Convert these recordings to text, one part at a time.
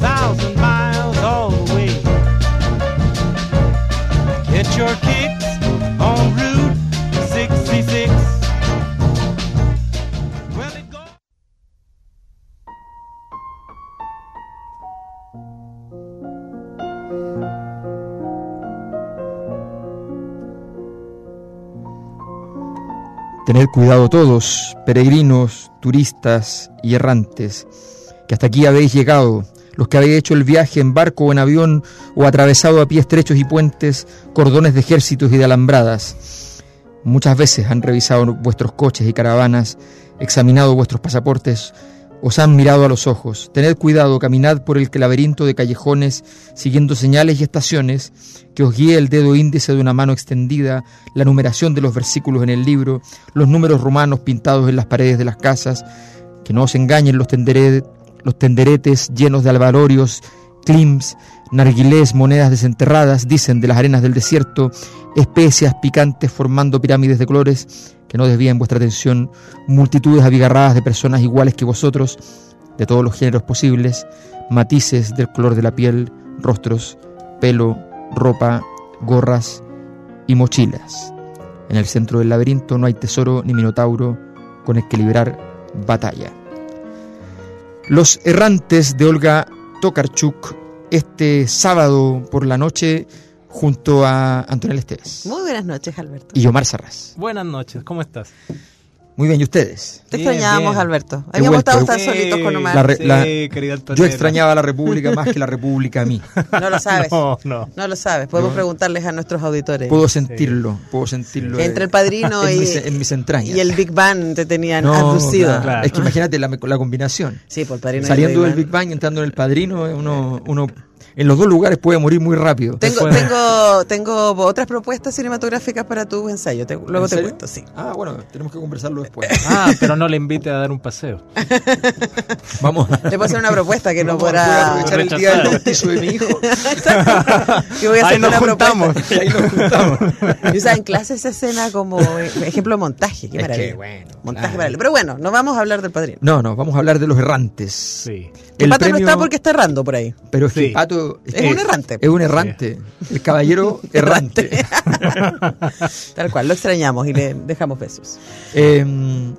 Thousand miles away. Get your kicks on Route 66. Well, it goes. Tener cuidado todos, peregrinos, turistas y errantes, que hasta aquí habéis llegado los que habéis hecho el viaje en barco o en avión o atravesado a pie estrechos y puentes, cordones de ejércitos y de alambradas. Muchas veces han revisado vuestros coches y caravanas, examinado vuestros pasaportes, os han mirado a los ojos. Tened cuidado, caminad por el laberinto de callejones, siguiendo señales y estaciones, que os guíe el dedo índice de una mano extendida, la numeración de los versículos en el libro, los números romanos pintados en las paredes de las casas, que no os engañen los tenderetes los tenderetes llenos de albarorios, clims, narguilés, monedas desenterradas, dicen de las arenas del desierto, especias picantes formando pirámides de colores que no desvíen vuestra atención, multitudes abigarradas de personas iguales que vosotros, de todos los géneros posibles, matices del color de la piel, rostros, pelo, ropa, gorras y mochilas. En el centro del laberinto no hay tesoro ni minotauro con el que librar batalla. Los errantes de Olga Tokarczuk este sábado por la noche junto a Antonio Esteves. Muy buenas noches, Alberto. Y Omar Sarraz. Buenas noches, ¿cómo estás? Muy bien, ¿y ustedes? Te extrañábamos, Alberto. Habíamos estado tan solitos con Omar. yo extrañaba a la República más que la República a mí. No lo sabes. No, no. No lo sabes. Podemos preguntarles a nuestros auditores. Puedo sentirlo, puedo sentirlo. Entre el padrino y, en mis, entrañas. Y el Big Bang te tenían abducido. Es que imagínate la, la combinación. Sí, por el padrino. Saliendo del Big Bang, entrando en el padrino, uno, uno en los dos lugares puede morir muy rápido. Tengo, tengo, tengo otras propuestas cinematográficas para tu ensayo. luego te cuento, sí. Ah, bueno, tenemos que conversarlo después. Ah, pero no le invite a dar un paseo. Vamos. Le puedo hacer una propuesta que no podrá. aprovechar el día del bautizo de mi hijo. que voy a hacer ahí nos juntamos. ahí nos juntamos. Y usa en clase esa escena como ejemplo de montaje. Qué maravilla. bueno, montaje claro. Pero bueno, no vamos a hablar del padrino. No, no, vamos a hablar de los errantes. Sí. El, pato no está porque está errando por ahí. Pero es que pato es, un errante. Es un errante. El caballero errante. Tal cual, lo extrañamos y le dejamos besos. Em,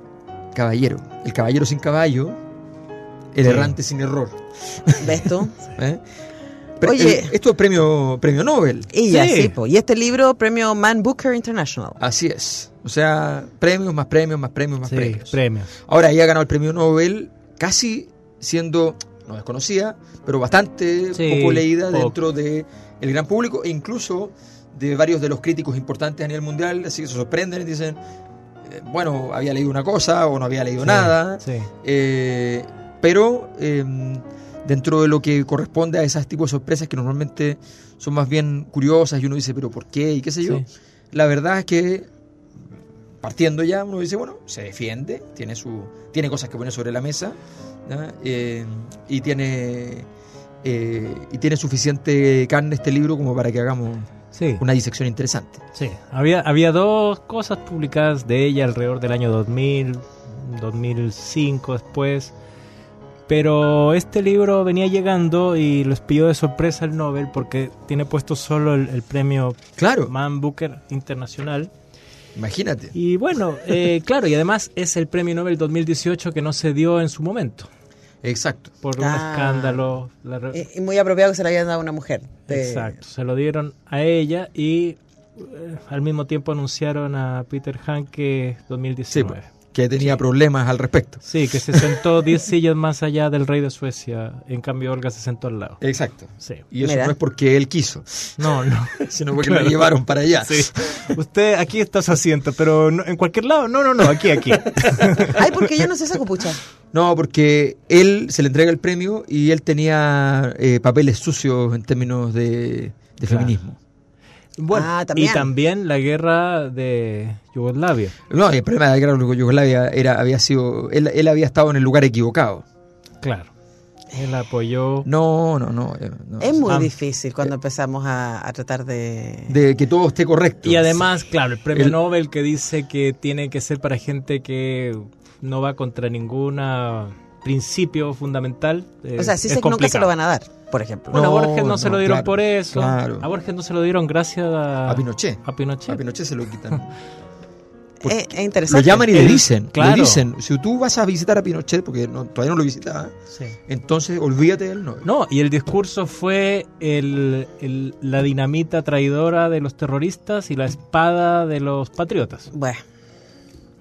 caballero. El caballero sin caballo, el errante sin error. ¿Ves tú? ¿Eh? Oye, esto es premio, premio Nobel. Y ya, sí. y este libro, premio Man Booker International. Así es. O sea, premios, más premios, más premios, más premios. premios. Ahora, ella ha ganado el premio Nobel casi siendo no desconocida, pero bastante poco leída dentro del el gran público e incluso de varios de los críticos importantes a nivel mundial, así que se sorprenden y dicen, eh, bueno, había leído una cosa o no había leído nada, eh, pero em, dentro de lo que corresponde a esas tipos de sorpresas que normalmente son más bien curiosas y uno dice, pero ¿por qué? y qué sé yo, la verdad es que partiendo ya uno dice, bueno, se defiende, tiene, su, tiene cosas que pone sobre la mesa eh, y tiene eh, y tiene suficiente carne este libro como para que hagamos una disección interesante. Sí, había, había dos cosas publicadas de ella alrededor del año 2000, 2005 después, pero este libro venía llegando y les pidió de sorpresa el Nobel porque tiene puesto solo el, premio claro. Man Booker Internacional. Imagínate. Y bueno, eh, claro, y además es el premio Nobel 2018 que no se dio en su momento. Exacto. Por un ah. escándalo. Y, muy apropiado que se lo hayan dado a una mujer. Exacto. Se lo dieron a ella y eh, al mismo tiempo anunciaron a Peter Hanke 2019 que tenía problemas al respecto. Sí, que se sentó 10 sillas más allá del rey de Suecia, en cambio Olga se sentó al lado. Exacto. Sí. Y eso no es porque él quiso. No, no. sino porque lo llevaron para allá. Sí. Usted aquí está su asiento, pero en cualquier lado. No, no, no, aquí, aquí. Ay, porque yo no sé esa copucha. No, porque él se le entrega el premio y él tenía eh, papeles sucios en términos de, feminismo. Bueno, ah, y también la guerra de Yugoslavia. No, el problema de la guerra de Yugoslavia era, había sido, él, él había estado en el lugar equivocado. Claro. Él apoyó. No, no, no. Eh, es muy ah. difícil cuando empezamos a, tratar de. De que todo esté correcto. Y además, claro, el premio Nobel que dice que tiene que ser para gente que no va contra ningún principio fundamental. Eh, o sea, sí sé que nunca se lo van a dar, por ejemplo. Bueno, a Borges no, se lo dieron por eso. A Borges no se lo dieron gracias a, a Pinochet. A Pinochet. A Pinochet se lo quitan. es, interesante. Lo llaman y le dicen, le dicen, si tú vas a visitar a Pinochet, porque todavía no lo visitaba, entonces olvídate del no. No, y el discurso fue el, la dinamita traidora de los terroristas y la espada de los patriotas. Bueno.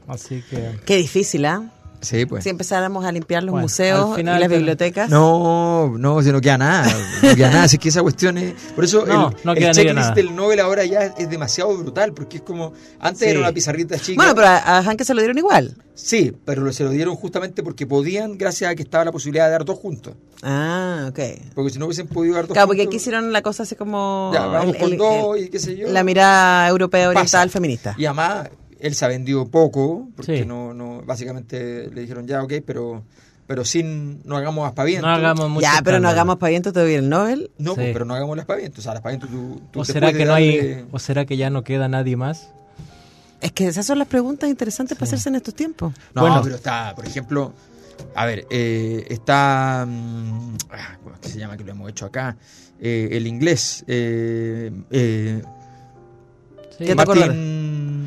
Así que... Qué difícil, ¿ah? Sí, pues. Si empezáramos a limpiar los museos y las bibliotecas. No, no, si no queda nada. No queda nada. Así que esa cuestión es. Por eso el, checklist del Nobel ahora ya es demasiado brutal, porque es como. Antes era una pizarrita chica. Bueno, pero a, Hanke se lo dieron igual. Sí, pero se lo dieron justamente porque podían, gracias a que estaba la posibilidad de dar dos juntos. Ah, ok. Porque si no hubiesen podido dar dos Claro, porque aquí hicieron la cosa así como. Ya, vamos con dos y qué sé yo. La mirada europea oriental feminista. Y además él se ha vendido poco, porque no, no, básicamente le dijeron ya, ok, pero pero sin, no hagamos aspavientos. No hagamos mucho Ya, pero no hagamos aspavientos todavía el Nobel. No, pues, pero no hagamos el aspaviento. O sea, el aspaviento tú, tú ¿O será que no hay, ¿O será que ya no queda nadie más? Es que esas son las preguntas interesantes para hacerse en estos tiempos. No, bueno. pero está, por ejemplo, a ver, eh, está, mm, ah, ¿cómo es que se llama? Que lo hemos hecho acá. Eh, el inglés. Eh, eh, ¿Qué Martin,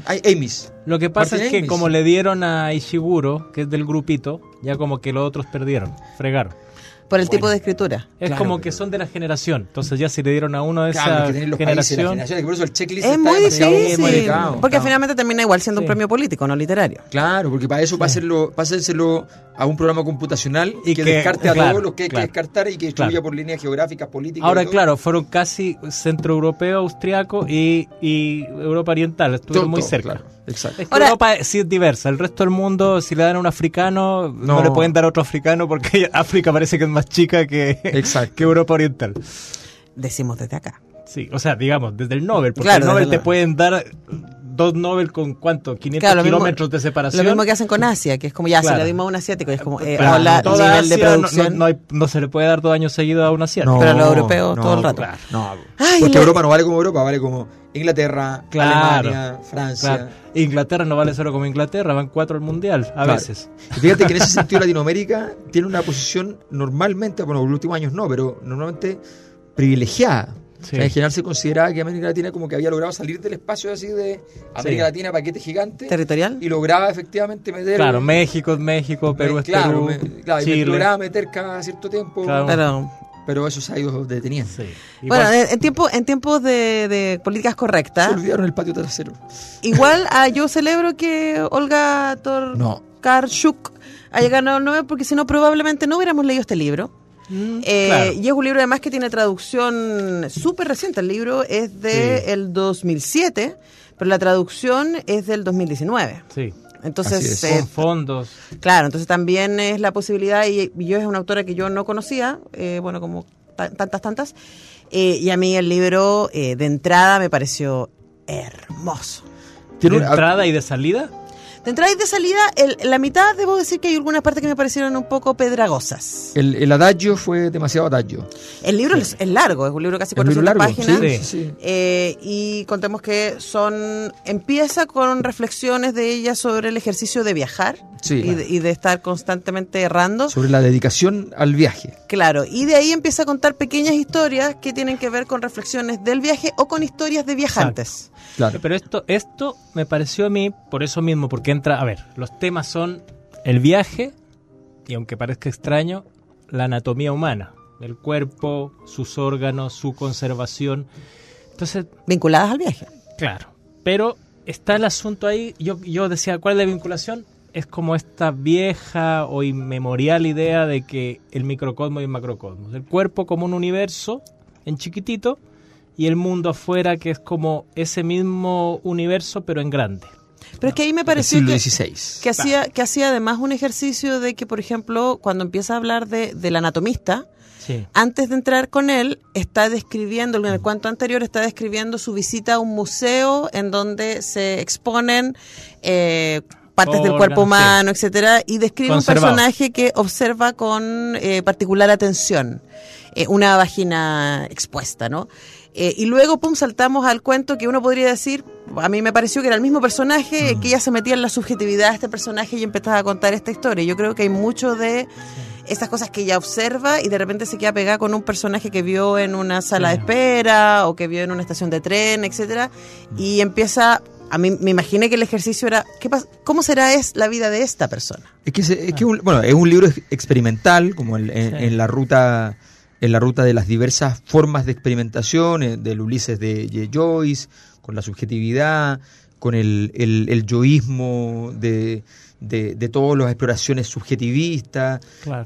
Amis. Lo que pasa es que como le dieron a Ishiguro, que es del grupito, ya como que los otros perdieron, fregaron. Por el tipo de escritura. Es como que son de la generación. Entonces ya si le dieron a uno de esa generación. por eso el checklist es muy difícil. porque finalmente termina igual siendo un premio político, no literario. Claro, porque para eso, para, hacerlo, para hacérselo a un programa computacional y que, descarte a todos los que hay que descartar y que excluya por líneas geográficas, políticas. Ahora, claro, fueron casi centroeuropeo, austriaco y, y Europa Oriental. Estuvieron muy cerca. Exacto. Es que Europa sí es diversa. El resto del mundo, si le dan a un africano, no, le pueden dar a otro africano porque África parece que es más chica que, que Europa Oriental. Decimos desde acá. Sí, o sea, digamos, desde el Nobel, porque el Nobel te pueden dar dos Nobel con cuánto, 500 kilómetros de separación. Lo mismo que hacen con Asia, que es como ya, se le dimos a un asiático, es como, eh, hola, nivel de producción. No, no, se le puede dar dos años seguidos a un asiático. pero a los europeos todo el rato. no, porque Europa no vale como Europa, vale como Inglaterra, Alemania, Francia. Inglaterra no vale solo como Inglaterra, van cuatro al mundial, a veces. fíjate que en ese sentido Latinoamérica tiene una posición normalmente, bueno, en los últimos años no, pero normalmente privilegiada en general se consideraba que América Latina como que había logrado salir del espacio así de América Latina, paquete gigante. ¿Territorial? Y lograba efectivamente meter... Claro, México es México, Perú es Perú, claro, y lograba meter cada cierto tiempo... Claro. Pero eso se ha ido deteniendo. Bueno, en, tiempo, en tiempos de, políticas correctas... Se olvidaron el patio trasero. Igual ah, yo celebro que Olga Torkarchuk haya ganado el Nobel porque si no probablemente no hubiéramos leído este libro. Mm, eh, y es un libro además que tiene traducción súper reciente. El libro es de el 2007, pero la traducción es del 2019. Sí. Entonces, eh, fondos. Claro, entonces también es la posibilidad, y, yo es una autora que yo no conocía, eh, bueno, como tantas, tantas, y a mí el libro de entrada me pareció hermoso. ¿De entrada y de salida? De entrada y de salida, el, la mitad debo decir que hay algunas partes que me parecieron un poco pedragosas. El, el adagio fue demasiado adagio. El libro es, largo, es un libro casi 400 páginas. Eh, y contemos que son empieza con reflexiones de ella sobre el ejercicio de viajar y, de, estar constantemente errando. Sobre la dedicación al viaje. Claro, y de ahí empieza a contar pequeñas historias que tienen que ver con reflexiones del viaje o con historias de viajantes. Claro. Pero esto, esto me pareció a mí, por eso mismo, porque entra, a ver, los temas son el viaje, y aunque parezca extraño, la anatomía humana, el cuerpo, sus órganos, su conservación. Entonces. Vinculadas al viaje. Claro. Pero está el asunto ahí. Yo, yo decía, ¿cuál es la vinculación? Es como esta vieja o inmemorial idea de que el microcosmos y el macrocosmos. El cuerpo como un universo en chiquitito y el mundo afuera que es como ese mismo universo pero en grande. Pero es que ahí me pareció que, que, hacía, que hacía además un ejercicio de que, por ejemplo, cuando empieza a hablar de, del anatomista, antes de entrar con él, está describiendo, en el cuento anterior, está describiendo su visita a un museo en donde se exponen eh, partes del cuerpo humano, etcétera, y describe un personaje que observa con eh, particular atención eh, una vagina expuesta, ¿no? Eh, y luego, pum, saltamos al cuento que uno podría decir, a mí me pareció que era el mismo personaje, mm. que ella se metía en la subjetividad de este personaje y empezaba a contar esta historia. Yo creo que hay mucho de esas cosas que ella observa y de repente se queda pegada con un personaje que vio en una sala de espera o que vio en una estación de tren, etcétera, mm. y empieza a mí me imaginé que el ejercicio era ¿qué ¿cómo será es la vida de esta persona? Es que, es, que un, bueno, es un libro experimental, como en, la ruta en la ruta de las diversas formas de experimentación, eh, del Ulises de Joyce, con la subjetividad, con el, el, el yoísmo de, de, de todas las exploraciones subjetivistas,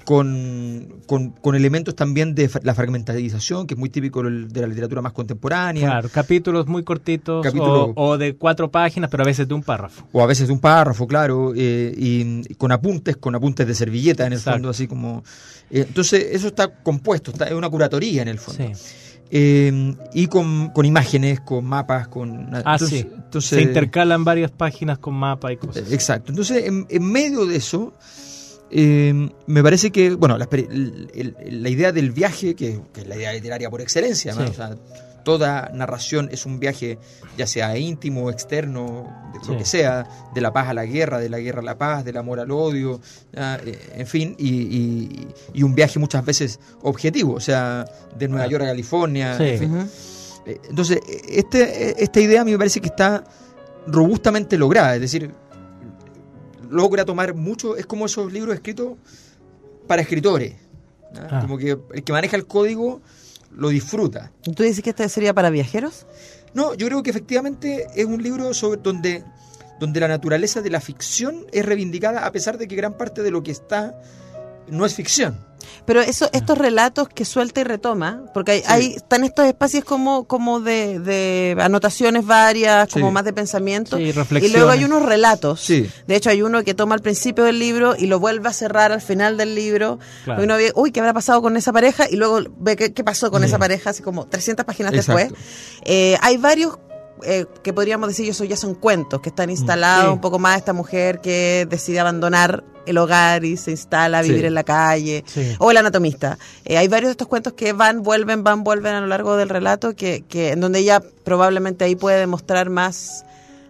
con, con, elementos también de la fragmentarización, que es muy típico de la literatura más contemporánea. Claro, capítulos muy cortitos o, de cuatro páginas, pero a veces de un párrafo. O a veces de un párrafo, claro, eh, y, con apuntes, con apuntes de servilleta en el fondo, así como... Eh, entonces, eso está compuesto, está, es una curatoría en el fondo. Sí. Eh, y con, con, imágenes, con mapas, con... Ah, sí. Se intercalan varias páginas con mapas y cosas. Exacto. Entonces, en, medio de eso, eh, me parece que, bueno, la, la, idea del viaje, que, que, es la idea literaria por excelencia, ¿no? o sea, toda narración es un viaje, ya sea íntimo, externo, de lo que sea, de la paz a la guerra, de la guerra a la paz, del amor al odio, eh, en fin, y, un viaje muchas veces objetivo, o sea, de Nueva York a California. Eh, entonces, este, esta idea a mí me parece que está robustamente lograda, es decir, logra tomar mucho, es como esos libros escritos para escritores, ah. como que el que maneja el código lo disfruta. ¿Tú dices que este sería para viajeros? No, yo creo que efectivamente es un libro sobre donde, donde la naturaleza de la ficción es reivindicada a pesar de que gran parte de lo que está no es ficción. Pero eso, estos relatos que suelta y retoma, porque hay, están estos espacios como, como de, anotaciones varias, como más de pensamiento, y luego hay unos relatos. De hecho, hay uno que toma al principio del libro y lo vuelve a cerrar al final del libro. Uno ve, uy, ¿qué habrá pasado con esa pareja? Y luego ve qué, pasó con esa pareja, así como 300 páginas después. Eh, hay varios eh, que podríamos decir eso ya son cuentos que están instalados un poco más esta mujer que decide abandonar el hogar y se instala a vivir en la calle. O el anatomista. Eh, hay varios de estos cuentos que van vuelven van vuelven a lo largo del relato que, que en donde ella probablemente ahí puede demostrar más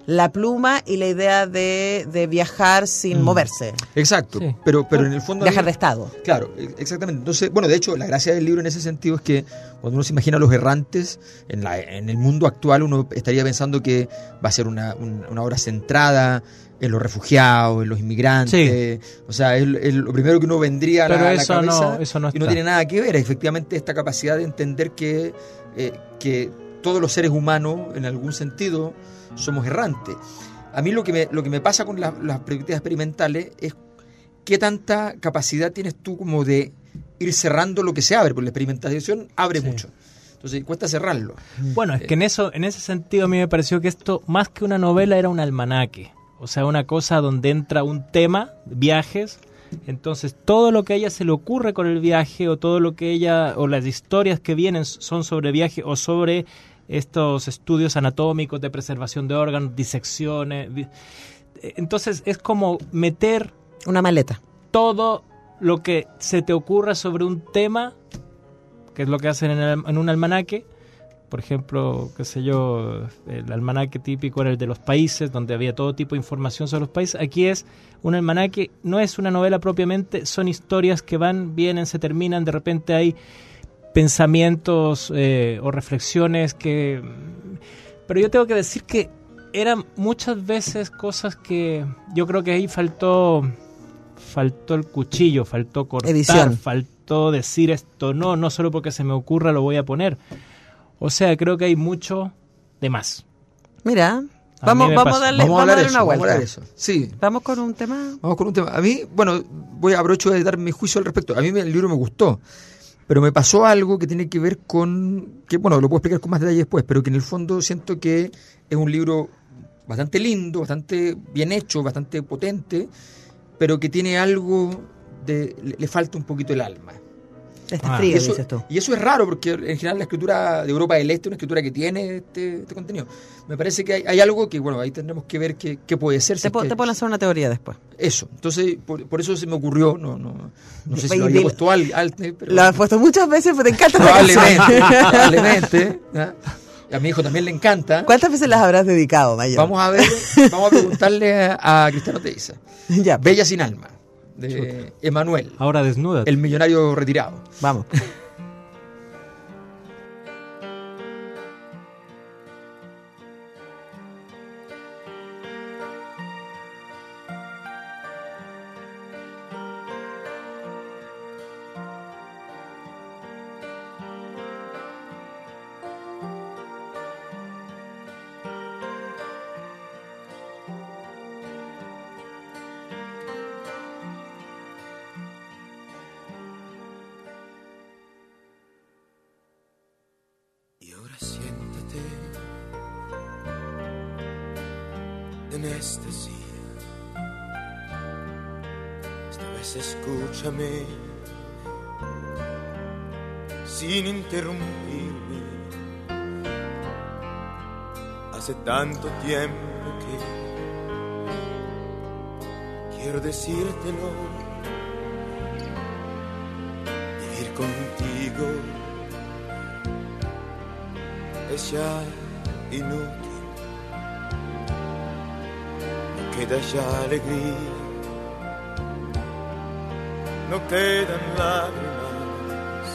la pluma y la idea de, viajar sin mm. moverse. Exacto, pero, pero en el fondo... Viajar de estado. Claro, e, exactamente. Entonces, bueno, de hecho, la gracia del libro en ese sentido es que cuando uno se imagina a los errantes, en, la, en el mundo actual uno estaría pensando que va a ser una, una obra centrada en los refugiados, en los inmigrantes. O sea, es, lo primero que uno vendría a la, cabeza no, eso no y no tiene nada que ver. Efectivamente, esta capacidad de entender que, eh, que todos los seres humanos, en algún sentido, somos errantes. A mí lo que me, lo que me pasa con las perspectivas experimentales es qué tanta capacidad tienes tú como de ir cerrando lo que se abre, porque la experimentación abre mucho. Entonces cuesta cerrarlo. Bueno, es que en eso, en ese sentido a mí me pareció que esto, más que una novela, era un almanaque. O sea, una cosa donde entra un tema, viajes, entonces, todo lo que a ella se le ocurre con el viaje o todo lo que ella o las historias que vienen son sobre viaje o sobre estos estudios anatómicos de preservación de órganos, disecciones. Entonces es como meter... Una maleta. Todo lo que se te ocurra sobre un tema, que es lo que hacen en, un almanaque, por ejemplo, qué sé yo, el almanaque típico era el de los países, donde había todo tipo de información sobre los países. Aquí es un almanaque, no es una novela propiamente, son historias que van, vienen, se terminan, de repente hay pensamientos eh, o reflexiones que... Pero yo tengo que decir que eran muchas veces cosas que yo creo que ahí faltó faltó el cuchillo, faltó cortar, faltó decir esto no, no solo porque se me ocurra lo voy a poner. O sea, creo que hay mucho de más. Mira, vamos, vamos a darle, vamos a darle una vuelta. Vamos, eso. Sí. vamos con un tema. Vamos con un tema. A mí, bueno, voy a aprovecho de dar mi juicio al respecto. A mí el libro me gustó. Pero me pasó algo que tiene que ver con, que bueno, lo puedo explicar con más detalle después, pero que en el fondo siento que es un libro bastante lindo, bastante bien hecho, bastante potente, pero que tiene algo de... le falta un poquito el alma. Está ah. frío, y eso, dices tú. Y eso es raro, porque en general la escritura de Europa del Este es una escritura que tiene este, este contenido. Me parece que hay, algo que, bueno, ahí tendremos que ver qué, puede ser. Te, puedo lanzar una teoría después. Eso. Entonces, por, eso se me ocurrió, no, no, no sé si lo había puesto al, pero... Lo has puesto muchas veces, pero te encanta. Probablemente, probablemente. ¿ah? A mi hijo también le encanta. ¿Cuántas veces las habrás dedicado, Mayor? Vamos a ver, vamos a preguntarle a, Cristiano Teiza. Ya. Bella sin alma de Emanuel. Ahora desnuda. El millonario retirado. Vamos. sin interrumpirme. Hace tanto tiempo que quiero decírtelo. Vivir contigo es ya inútil. Queda ya alegría, no quedan lágrimas.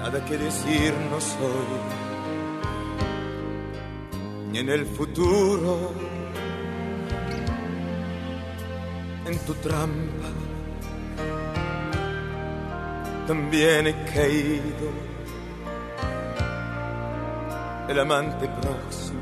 Nada que decir no soy, ni en el futuro, en tu trampa, también he caído, el amante próximo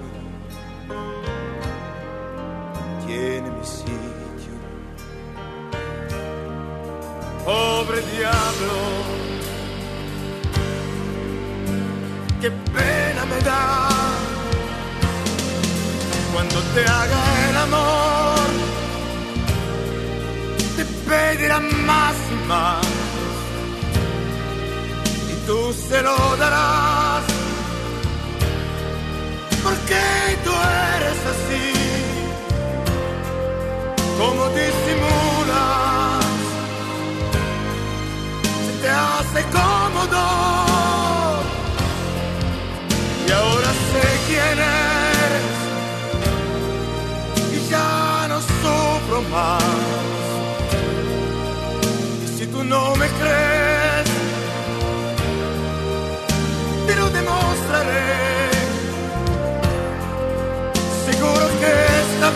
darás. Porque tú eres así, como disimulas, se te hace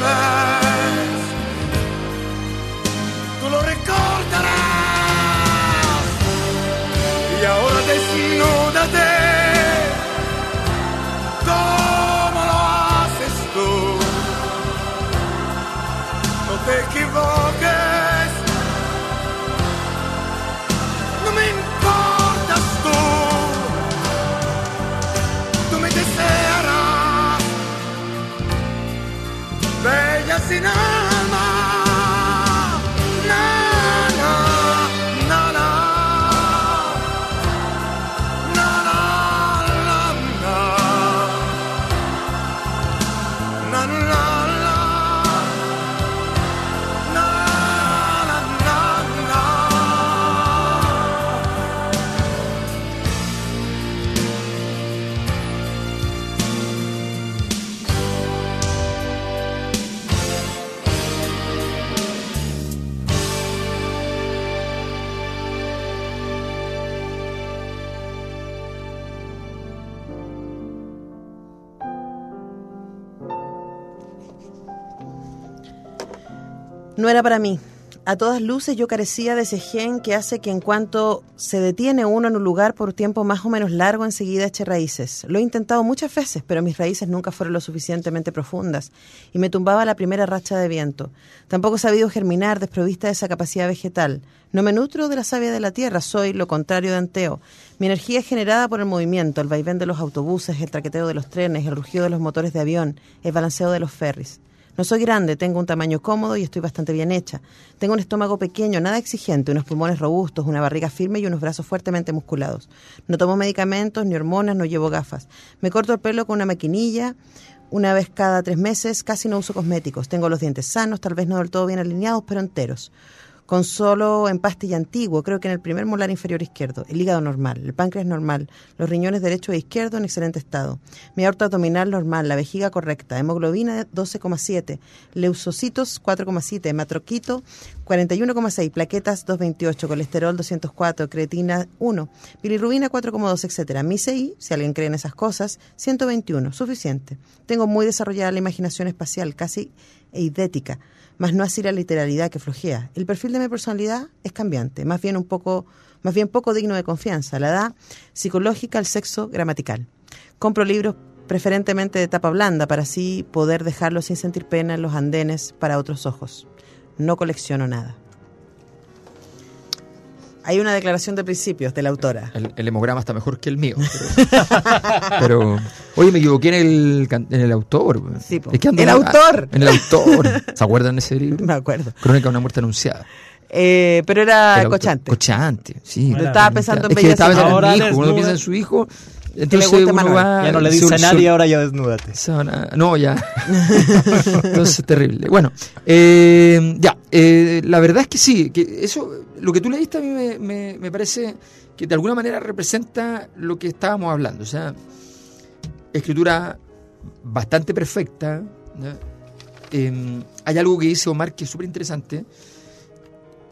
vez tú lo recordarás. Y ahora desnúdate. No era para mí. a todas luces yo carecía de ese gen que hace que en cuanto se detiene uno en un lugar por tiempo más o menos largo, enseguida eche raíces. Lo he intentado muchas veces, pero mis raíces nunca fueron lo suficientemente profundas y me tumbaba la primera racha de viento. Tampoco he sabido germinar desprovista de esa capacidad vegetal. No me nutro de la savia de la tierra, soy lo contrario de Anteo. Mi energía es generada por el movimiento, el vaivén de los autobuses, el traqueteo de los trenes, el rugido de los motores de avión, el balanceo de los ferries. No soy grande, tengo un tamaño cómodo y estoy bastante bien hecha. Tengo un estómago pequeño, nada exigente, unos pulmones robustos, una barriga firme y unos brazos fuertemente musculados. No tomo medicamentos ni hormonas, no llevo gafas. Me corto el pelo con una maquinilla una vez cada tres meses, casi no uso cosméticos. Tengo los dientes sanos, tal vez no del todo bien alineados, pero enteros con solo empaste antiguo, creo que en el primer molar inferior izquierdo, el hígado normal, el páncreas normal, los riñones derecho e izquierdo en excelente estado, mi aorta abdominal normal, la vejiga correcta, hemoglobina 12,7, leucocitos 4,7, hematroquito 41,6, plaquetas 228, colesterol 204, creatina 1, bilirrubina 4,2, etcétera. Mi CI, si alguien cree en esas cosas, 121, suficiente. Tengo muy desarrollada la imaginación espacial, casi eidética más no así la literalidad que flojea. El perfil de mi personalidad es cambiante, más bien un poco, más bien poco digno de confianza. La edad psicológica, el sexo gramatical. Compro libros preferentemente de tapa blanda para así poder dejarlos sin sentir pena en los andenes para otros ojos. No colecciono nada. Hay una declaración de principios de la autora. El, hemograma está mejor que el mío. Pero, oye, me equivoqué en el, en el autor. Sí, el autor. En el autor. ¿Se acuerdan de ese libro? Me acuerdo. Crónica de una muerte anunciada. Eh, pero era cochante. Cochante, sí. estaba pensando en es que estaba pensando en hijo. Uno piensa en su hijo. Entonces uno va, ya no le dice a nadie, ahora ya desnúdate. No, ya. entonces es terrible. Bueno, eh, ya. Eh, la verdad es que sí, que eso lo que tú leíste a mí me, parece que de alguna manera representa lo que estábamos hablando. O sea, escritura bastante perfecta. Em, hay algo que dice Omar que es súper interesante.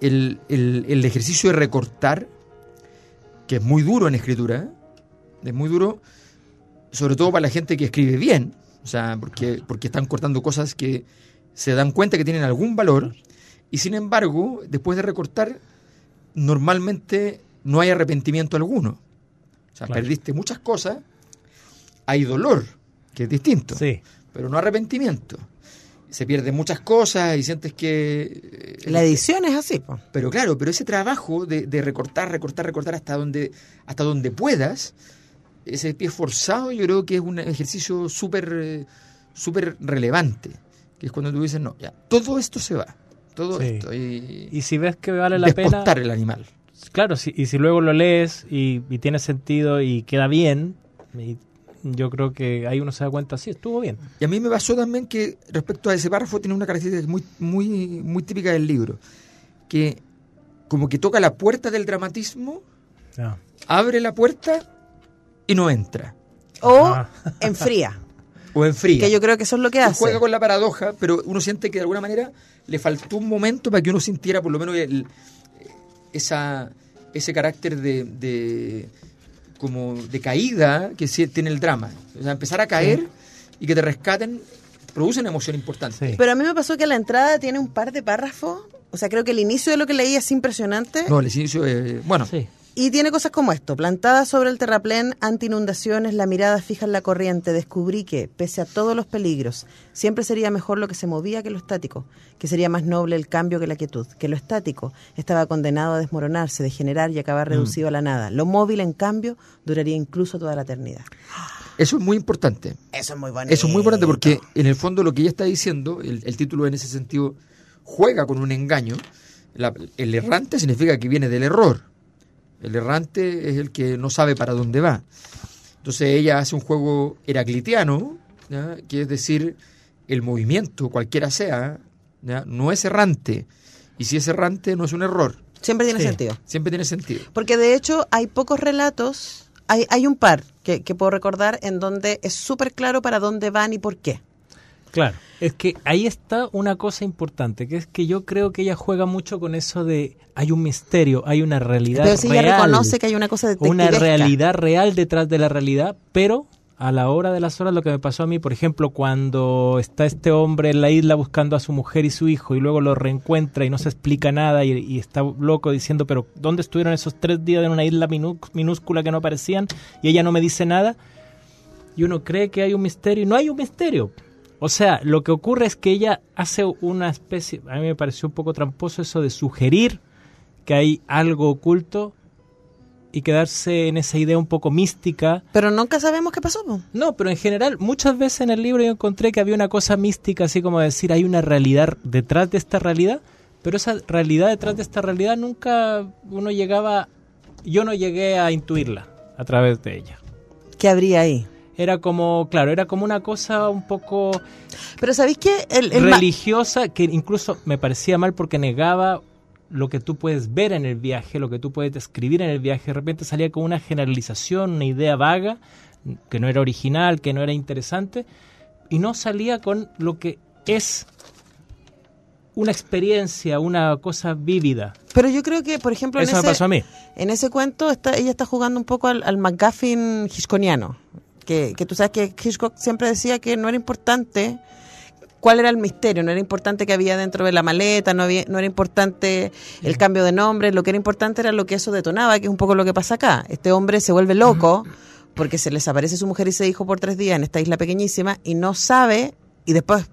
El, ejercicio de recortar, que es muy duro en escritura, es muy duro, sobre todo para la gente que escribe bien, o sea, porque, porque están cortando cosas que se dan cuenta que tienen algún valor, y sin embargo, después de recortar, normalmente no hay arrepentimiento alguno. O sea, perdiste muchas cosas, hay dolor, que es distinto, sí. pero no arrepentimiento. Se pierden muchas cosas y sientes que... Eh, La edición es así. Pero claro, pero ese trabajo de, recortar, recortar, recortar hasta donde, hasta donde puedas, ese pie forzado yo creo que es un ejercicio súper eh, súper relevante, que es cuando tú dices, no, ya, todo esto se va todo esto. Y, si ves que vale la pena. el animal. Claro, y si luego lo lees y, tiene sentido y queda bien, yo creo que ahí uno se da cuenta, sí, estuvo bien. Y a mí me pasó también que respecto a ese párrafo tiene una característica muy, muy, muy típica del libro, que como que toca la puerta del dramatismo, abre la puerta y no entra. O enfría. O enfría. Que yo creo que eso es lo que hace. Juega con la paradoja, pero uno siente que de alguna manera le faltó un momento para que uno sintiera por lo menos esa, ese carácter de, como de caída que tiene el drama. O sea, empezar a caer y que te rescaten produce una emoción importante. Pero a mí me pasó que la entrada tiene un par de párrafos. O sea, creo que el inicio de lo que leí es impresionante. No, el inicio es... Bueno, sí. Y tiene cosas como esto, plantada sobre el terraplén, anti inundaciones, la mirada fija en la corriente, descubrí que, pese a todos los peligros, siempre sería mejor lo que se movía que lo estático, que sería más noble el cambio que la quietud, que lo estático estaba condenado a desmoronarse, degenerar y acabar mm. reducido a la nada. Lo móvil, en cambio, duraría incluso toda la eternidad. Eso es muy importante. Eso es muy bonito. Eso es muy importante porque, en el fondo, lo que ella está diciendo, el, título en ese sentido, juega con un engaño. el errante significa que viene del error el errante es el que no sabe para dónde va. Entonces ella hace un juego heraclitiano, que es decir, el movimiento, cualquiera sea, no es errante. Y si es errante, no es un error. Siempre tiene sentido. Siempre tiene sentido. Porque de hecho hay pocos relatos, hay, hay un par que, que puedo recordar en donde es súper claro para dónde van y por qué. Claro, es que ahí está una cosa importante, que es que yo creo que ella juega mucho con eso de hay un misterio, hay una realidad pero si ella reconoce que hay una cosa Una realidad real detrás de la realidad, pero a la hora de las horas lo que me pasó a mí, por ejemplo, cuando está este hombre en la isla buscando a su mujer y su hijo y luego lo reencuentra y no se explica nada y, está loco diciendo, pero ¿dónde estuvieron esos tres días en una isla minúscula que no aparecían y ella no me dice nada? Y uno cree que hay un misterio y no hay un misterio. O sea, lo que ocurre es que ella hace una especie, a mí me pareció un poco tramposo eso de sugerir que hay algo oculto y quedarse en esa idea un poco mística. Pero nunca sabemos qué pasó. No, pero en general, muchas veces en el libro yo encontré que había una cosa mística, así como decir, hay una realidad detrás de esta realidad, pero esa realidad detrás de esta realidad nunca uno llegaba, yo no llegué a intuirla a través de ella. ¿Qué habría ahí? Era como, claro, era como una cosa un poco... Pero ¿sabéis qué? El, religiosa, que incluso me parecía mal porque negaba lo que tú puedes ver en el viaje, lo que tú puedes describir en el viaje, de repente salía con una generalización, una idea vaga, que no era original, que no era interesante, y no salía con lo que es una experiencia, una cosa vívida. Pero yo creo que, por ejemplo, en, ese, pasó a mí. en ese cuento está, ella está jugando un poco al, al McGuffin hitchconiano, que, que tú sabes que Hitchcock siempre decía que no era importante cuál era el misterio, no era importante que había dentro de la maleta, no, había, no era importante el cambio de nombre, lo que era importante era lo que eso detonaba, que es un poco lo que pasa acá. Este hombre se vuelve loco porque se les aparece su mujer y su hijo por tres días en esta isla pequeñísima y no sabe, y después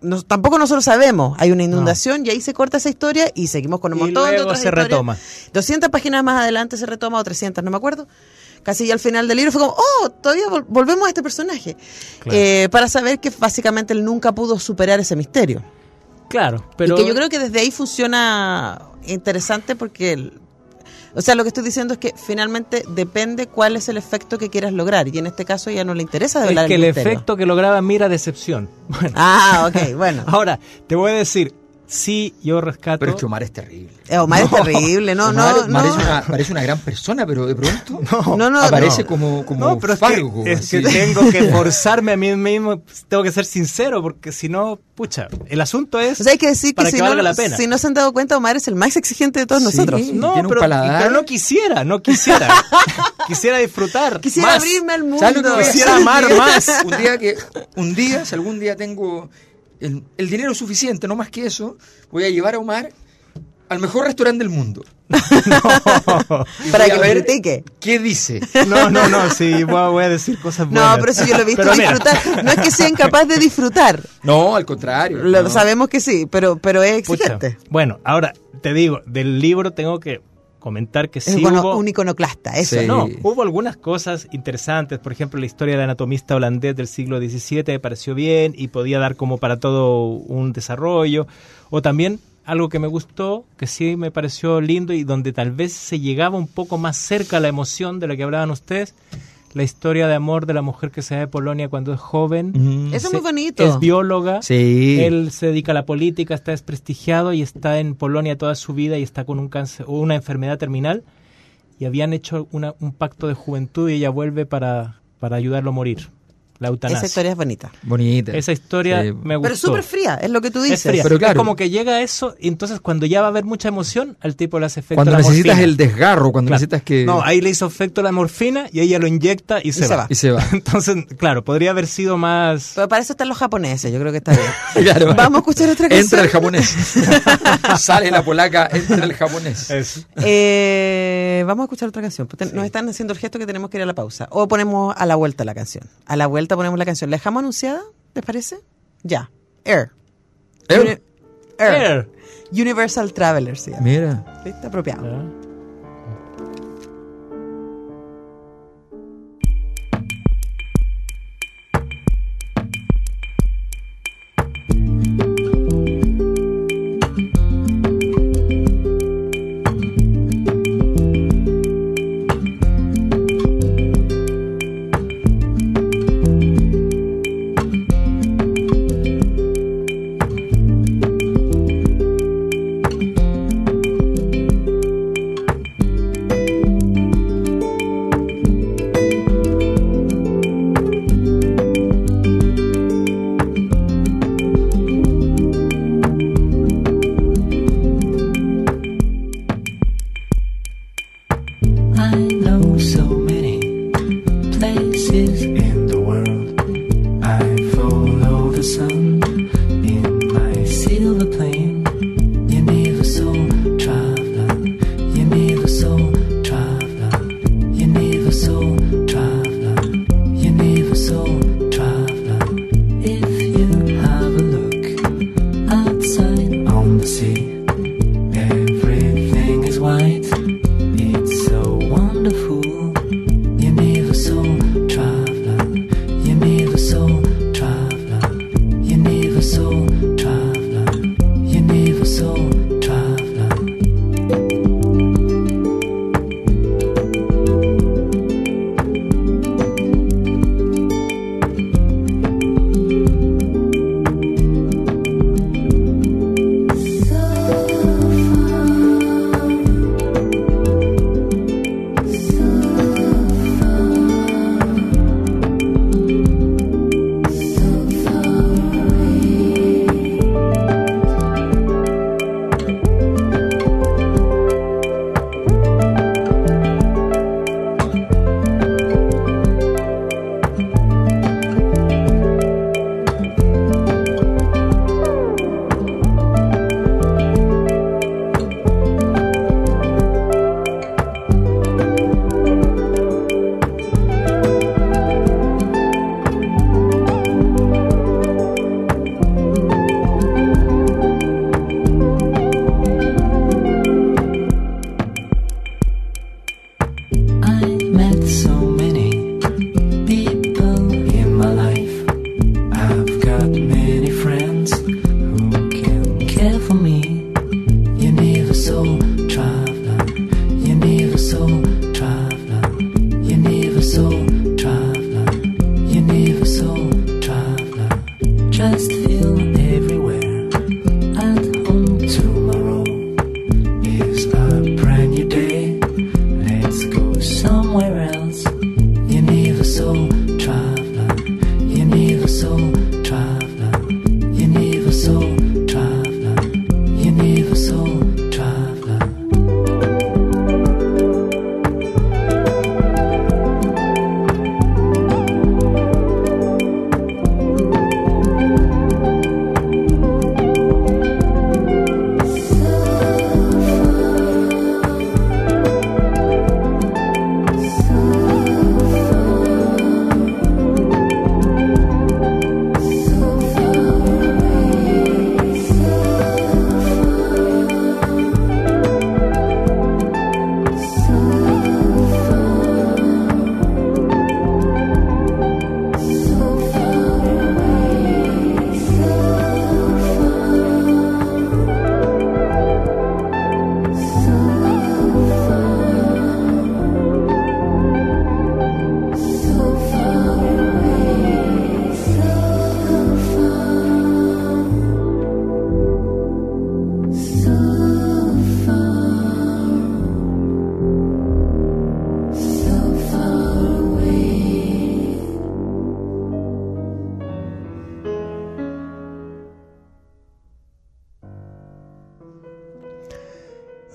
no, tampoco nosotros sabemos, hay una inundación y ahí se corta esa historia y seguimos con un montón de otras se retoma. 200 páginas más adelante se retoma o 300, no me acuerdo casi ya al final del libro fue como, oh, todavía volvemos a este personaje. Eh, para saber que básicamente él nunca pudo superar ese misterio. Claro, pero... Y que yo creo que desde ahí funciona interesante porque... o sea, lo que estoy diciendo es que finalmente depende cuál es el efecto que quieras lograr. Y en este caso ya no le interesa de Es que el, efecto que lograba mira decepción. ah, ok, bueno. Ahora, te voy a decir, sí, yo rescato. Pero es que Omar es terrible. Eh, Omar es terrible, no, no, Omar Es una, parece una gran persona, pero de pronto no, no, aparece como, como no, pero es que, tengo que forzarme a mí mismo, tengo que ser sincero, porque si no, pucha, el asunto es. O sea, hay que decir que, si, no, la pena. si no se han dado cuenta, Omar es el más exigente de todos nosotros. No, pero, pero, no quisiera, no quisiera. quisiera disfrutar. Quisiera abrirme al mundo. Quisiera amar más. Un día que, un día, si algún día tengo el, el dinero suficiente, no más que eso, voy a llevar a Omar al mejor restaurante del mundo. Para que ver ¿Qué dice? No, no, no, sí, voy a, decir cosas buenas. No, pero si yo lo he visto disfrutar, no es que sea incapaz de disfrutar. No, al contrario. Lo sabemos que sí, pero, pero es exigente. bueno, ahora te digo, del libro tengo que comentar que sí hubo... un iconoclasta, eso. No, hubo algunas cosas interesantes, por ejemplo, la historia del anatomista holandés del siglo XVII me pareció bien y podía dar como para todo un desarrollo, o también algo que me gustó, que sí me pareció lindo y donde tal vez se llegaba un poco más cerca a la emoción de la que hablaban ustedes, la historia de amor de la mujer que se va de Polonia cuando es joven. Eso es muy bonito. Es bióloga. Sí. Él se dedica a la política, está desprestigiado y está en Polonia toda su vida y está con un cáncer, una enfermedad terminal. Y habían hecho un pacto de juventud y ella vuelve para, para ayudarlo a morir. Esa historia es bonita. Bonita. Esa historia me gustó. Pero súper fría, es lo que tú dices. Es Pero claro. como que llega a eso y entonces cuando ya va a haber mucha emoción, al tipo le hace efecto Cuando la necesitas el desgarro, cuando necesitas que... No, ahí le hizo efecto la morfina y ella lo inyecta y, se, va. Y se va. Entonces, claro, podría haber sido más... Pero para eso están los japoneses, yo creo que está bien. claro. Vamos a escuchar otra canción. Entra el japonés. Sale la polaca, entra el japonés. Eh, vamos a escuchar otra canción. Nos están haciendo el gesto que tenemos que ir a la pausa. O ponemos a la vuelta la canción. A la vuelta ponemos la canción. ¿La dejamos anunciada? ¿Les parece? Ya. Air. Air. Air. Universal Traveler, sí. Mira. Está apropiado.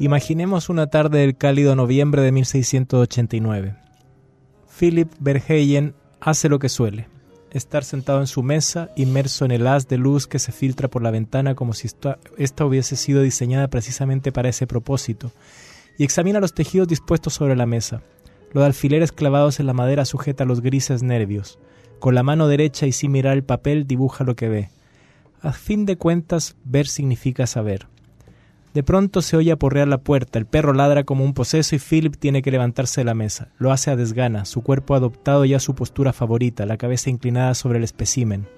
Imaginemos una tarde del cálido noviembre de 1689. Philip Verheyen hace lo que suele, estar sentado en su mesa, inmerso en el haz de luz que se filtra por la ventana como si esta hubiese sido diseñada precisamente para ese propósito, y examina los tejidos dispuestos sobre la mesa. Los alfileres clavados en la madera sujeta los grises nervios. Con la mano derecha y sin mirar el papel dibuja lo que ve. A fin de cuentas, ver significa saber. De pronto se oye aporrear la puerta, el perro ladra como un poseso y Philip tiene que levantarse de la mesa. Lo hace a desgana, su cuerpo adoptado ya su postura favorita, la cabeza inclinada sobre el espécimen.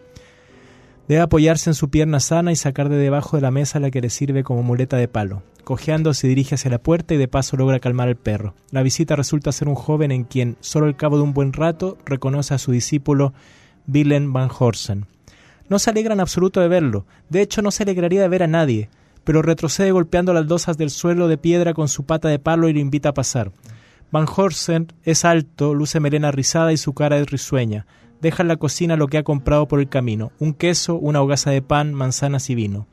Debe apoyarse en su pierna sana y sacar de debajo de la mesa la que le sirve como muleta de palo. Cojeando se dirige hacia la puerta y de paso logra calmar al perro. La visita resulta ser un joven en quien, solo al cabo de un buen rato, reconoce a su discípulo Willem van Horsen. No se alegra en absoluto de verlo, de hecho no se alegraría de ver a nadie pero retrocede golpeando las dosas del suelo de piedra con su pata de palo y lo invita a pasar. Van Horsen es alto, luce melena rizada y su cara es risueña. Deja en la cocina lo que ha comprado por el camino, un queso, una hogaza de pan, manzanas y vino.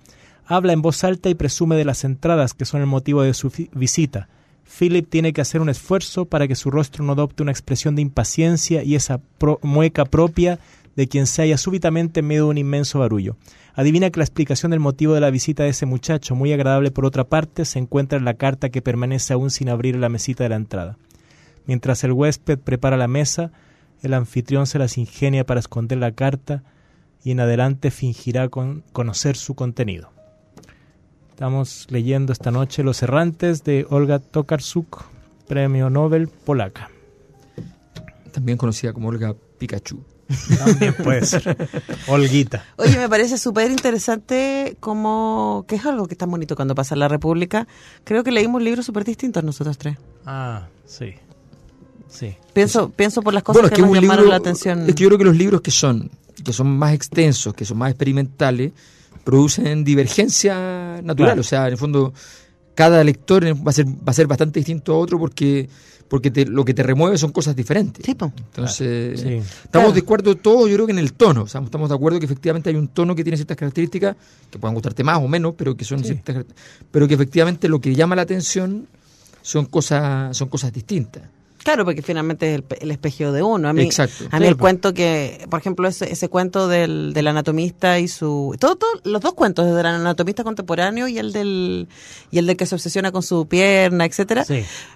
Habla en voz alta y presume de las entradas que son el motivo de su visita. Philip tiene que hacer un esfuerzo para que su rostro no adopte una expresión de impaciencia y esa mueca propia de quien se halla súbitamente en medio de un inmenso barullo. Adivina que la explicación del motivo de la visita de ese muchacho, muy agradable por otra parte, se encuentra en la carta que permanece aún sin abrir en la mesita de la entrada. Mientras el huésped prepara la mesa, el anfitrión se las ingenia para esconder la carta y en adelante fingirá con conocer su contenido. Estamos leyendo esta noche Los errantes de Olga Tokarsuk, premio Nobel polaca. También conocida como Olga Pikachu. También puede ser. Olguita. Oye, me parece súper interesante como que es algo que está bonito cuando pasa en la República. Creo que leímos libros súper distintos nosotros tres. Ah, sí. Sí. Pienso, pienso por las cosas que, nos llamaron la atención. Es que yo creo que los libros que son, que son más extensos, que son más experimentales, producen divergencia natural. O sea, en el fondo, cada lector va a ser, va a ser bastante distinto a otro porque porque lo que te remueve son cosas diferentes. Entonces, estamos de acuerdo todos, yo creo que en el tono. O sea, estamos de acuerdo que efectivamente hay un tono que tiene ciertas características que puedan gustarte más o menos, pero que son ciertas, pero que efectivamente lo que llama la atención son cosas son cosas distintas. Claro, porque finalmente es el, espejo de uno. A mí, Exacto. A mí el cuento que, por ejemplo, ese, ese cuento del, del anatomista y su... Todos los dos cuentos, el anatomista contemporáneo y el del y el del que se obsesiona con su pierna, etcétera.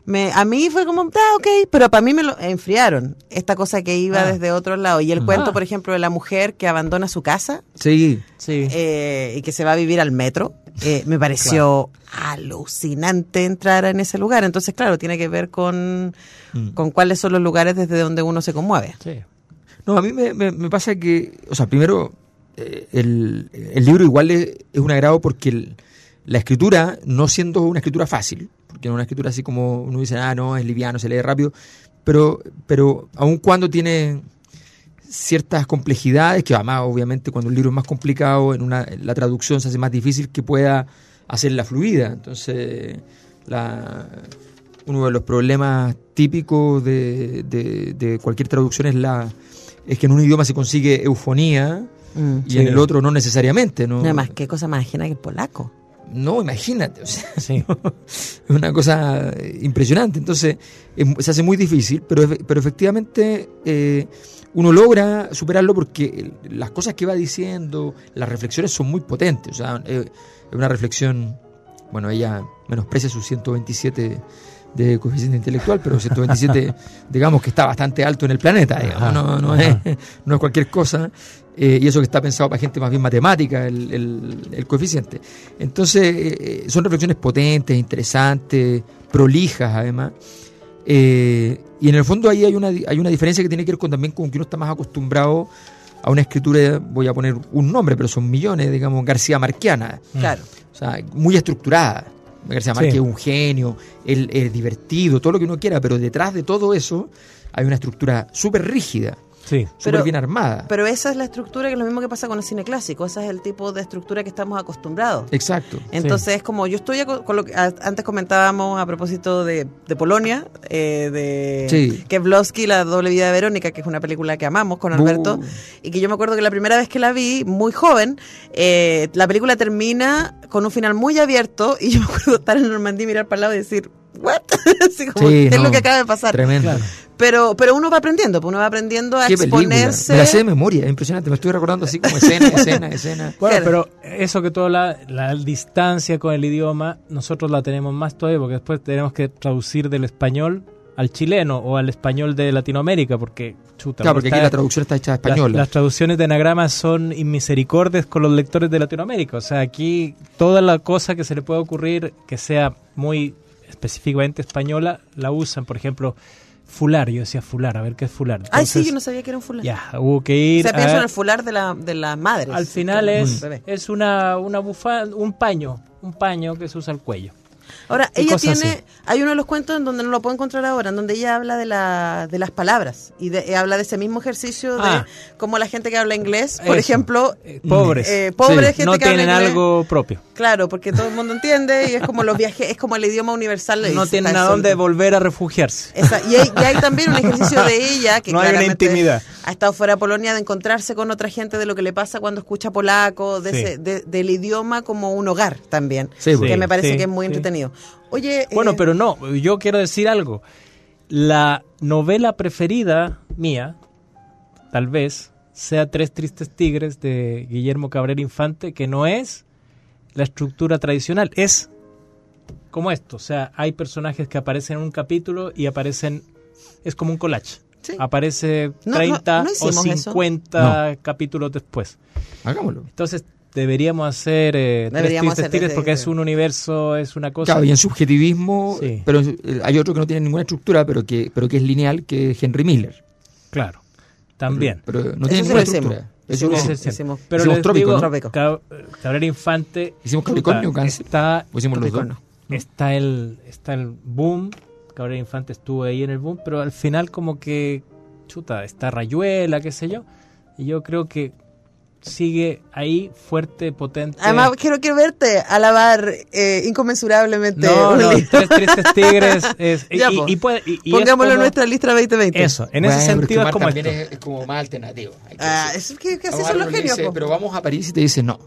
Me, a mí fue como, ah, ok, pero para mí me lo enfriaron. Esta cosa que iba ah. desde otro lado. Y el cuento, por ejemplo, de la mujer que abandona su casa. Sí, sí. Eh, y que se va a vivir al metro. Eh, me pareció alucinante entrar en ese lugar. Entonces, claro, tiene que ver con, mm. con cuáles son los lugares desde donde uno se conmueve. No, a mí me, me, pasa que, o sea, primero, eh, el, el, libro igual es, un agrado porque la escritura, no siendo una escritura fácil, porque no es una escritura así como uno dice, ah, no, es liviano, se lee rápido, pero, pero aun cuando tiene ciertas complejidades, que además obviamente cuando el libro es más complicado, en una, la traducción se hace más difícil que pueda hacerla fluida. Entonces, la, uno de los problemas típicos de, de, cualquier traducción es, la, es que en un idioma se consigue eufonía mm. y en el otro no necesariamente. ¿no? Además, qué cosa más ajena que el polaco. No, imagínate, es una cosa impresionante. Entonces, se hace muy difícil, pero, pero efectivamente eh, uno logra superarlo porque las cosas que va diciendo, las reflexiones son muy potentes. O sea, eh, es una reflexión, bueno, ella menosprecia sus 127 de coeficiente intelectual, pero 127, digamos que está bastante alto en el planeta, no, no, es, no, es, cualquier cosa, eh, y eso que está pensado para gente más bien matemática, el, el, coeficiente. Entonces, eh, son reflexiones potentes, interesantes, prolijas además, eh, y en el fondo ahí hay una, hay una diferencia que tiene que ver con, también con que uno está más acostumbrado a una escritura, voy a poner un nombre, pero son millones, digamos, García Marquiana. Mm. Claro. O sea, muy estructurada. García Márquez es un genio, él es divertido, todo lo que uno quiera, pero detrás de todo eso hay una estructura súper rígida. Sí. Súper bien armada. Pero esa es la estructura que es lo mismo que pasa con el cine clásico. Ese es el tipo de estructura que estamos acostumbrados. Exacto. Entonces, es como yo estoy con lo que antes comentábamos a propósito de, Polonia, eh, de sí. Kevlowski, La doble vida de Verónica, que es una película que amamos con Alberto. Y que yo me acuerdo que la primera vez que la vi, muy joven, eh, la película termina con un final muy abierto. Y yo me acuerdo estar en Normandía y mirar para el lado y decir, ¿what? Así como, ¿qué es lo que acaba de pasar? Tremendo. Pero, pero uno va aprendiendo, pues uno va aprendiendo a exponerse. Me la sé de memoria, es impresionante. Me estoy recordando así como escena, escena, escena. Bueno, pero eso que toda la, la, distancia con el idioma, nosotros la tenemos más todavía, porque después tenemos que traducir del español al chileno o al español de Latinoamérica, porque chuta. Claro, porque aquí la traducción está hecha española. Las, las, traducciones de anagramas son inmisericordes con los lectores de Latinoamérica. O sea, aquí toda la cosa que se le puede ocurrir que sea muy específicamente española, la usan, por ejemplo, fular, yo decía fular, a ver qué es fular. Ay, sí, yo no sabía que era un fular. Ya, hubo que ir. O sea, pienso en el fular de la, de la madre. Al final es, es una, una bufanda, un paño, un paño que se usa al cuello. Ahora, ella tiene, hay uno de los cuentos en donde no lo puedo encontrar ahora, en donde ella habla de, la, de las palabras y de, habla de ese mismo ejercicio de ah. cómo la gente que habla inglés, por ejemplo, eh, pobres, eh, pobres gente no que tienen algo propio. Claro, porque todo el mundo entiende y es como los viajes, es como el idioma universal. No tienen a dónde volver a refugiarse. y, hay, también un ejercicio de ella que no hay una intimidad. ha estado fuera de Polonia de encontrarse con otra gente de lo que le pasa cuando escucha polaco, de del idioma como un hogar también, que me parece que es muy entretenido. Oye, bueno, eh, pero no, yo quiero decir algo. La novela preferida mía, tal vez, sea Tres Tristes Tigres de Guillermo Cabrera Infante, que no es la estructura tradicional, es como esto, o sea, hay personajes que aparecen en un capítulo y aparecen, es como un collage. Aparece 30 o 50 capítulos después. Hagámoslo. Entonces, deberíamos hacer eh, deberíamos tres hacer porque es un universo, es una cosa. Claro, y en subjetivismo, pero eh, hay otro que no tiene ninguna estructura, pero que, pero que es lineal, que es Henry Miller. Claro, también. Pero, no tiene ninguna estructura. Eso hicimos, pero hicimos trópico, Cabrera Infante hicimos Capricornio, está, hicimos los dos. Está el, está el boom, Cabrera Infante estuvo ahí en el boom, pero al final como que, chuta, está Rayuela, qué sé yo, y yo creo que sigue ahí fuerte, potente. Además, quiero que verte alabar eh, inconmensurablemente. No, no, Tres Tristes Tigres es, y, Pongámoslo en nuestra lista 2020. Eso, en ese sentido es como esto. Es, como más alternativo. Ah, es que, que así son los genios. pero vamos a París y te dice no.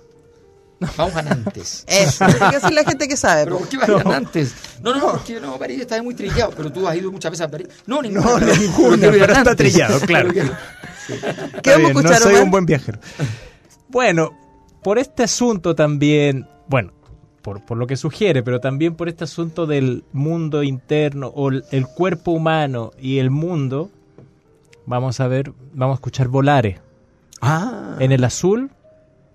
Vamos a Nantes. Eso, que es la gente que sabe. ¿Pero por qué vas a Nantes? No, no, porque no, París está muy trillado, pero tú has ido muchas veces a París. No, ninguno. No, pero está trillado, claro. ¿Qué vamos a escuchar, No soy un buen viajero. Bueno, por este asunto también, bueno, por, por, lo que sugiere, pero también por este asunto del mundo interno o el, cuerpo humano y el mundo, vamos a ver, vamos a escuchar Volare. Ah. En el azul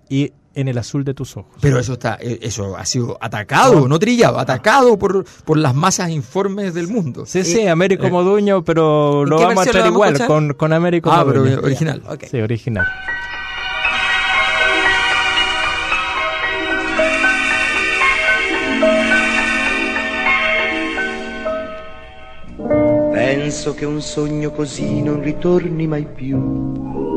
y en el azul de tus ojos. Pero eso está, eh, eso ha sido atacado, no trillado, atacado por, por las masas informes del mundo. Sí, sí, Américo eh, Moduño, pero lo vamos a echar igual, con, con Américo ah, pero original. Sí, original. Penso che un sogno così non ritorni mai più.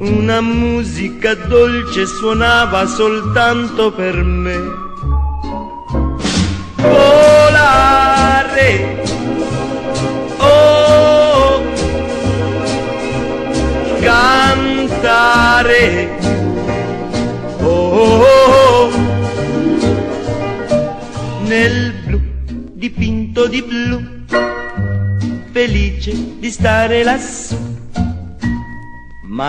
Una musica dolce suonava soltanto per me.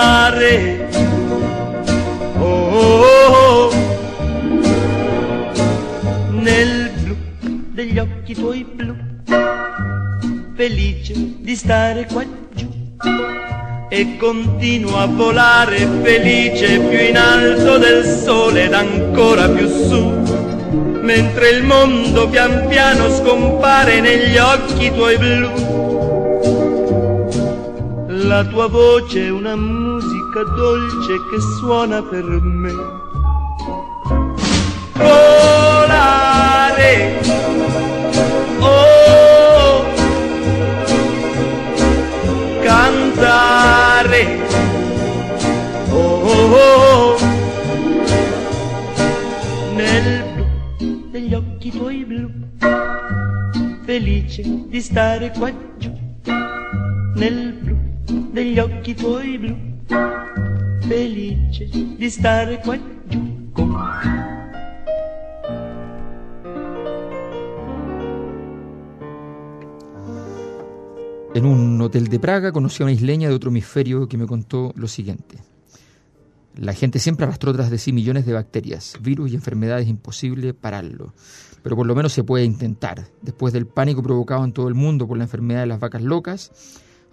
Cantare. Oh, nel blu degli occhi tuoi blu, felice di stare qua giù e continuo a volare felice più in alto del sole ed ancora più su, mentre il mondo pian piano scompare negli occhi tuoi blu. La tua voce è una musica dolce che suona per me. Volare, oh, cantare. Oh, oh, oh, Nel blu degli occhi tuoi blu, felice di stare qua giù. Nel blu degli occhi tuoi blu, en un hotel de Praga conocí a una isleña de otro hemisferio que me contó lo siguiente. La gente siempre arrastró tras de sí millones de bacterias, virus y enfermedades imposible pararlo. Pero por lo menos se puede intentar. Después del pánico provocado en todo el mundo por la enfermedad de las vacas locas,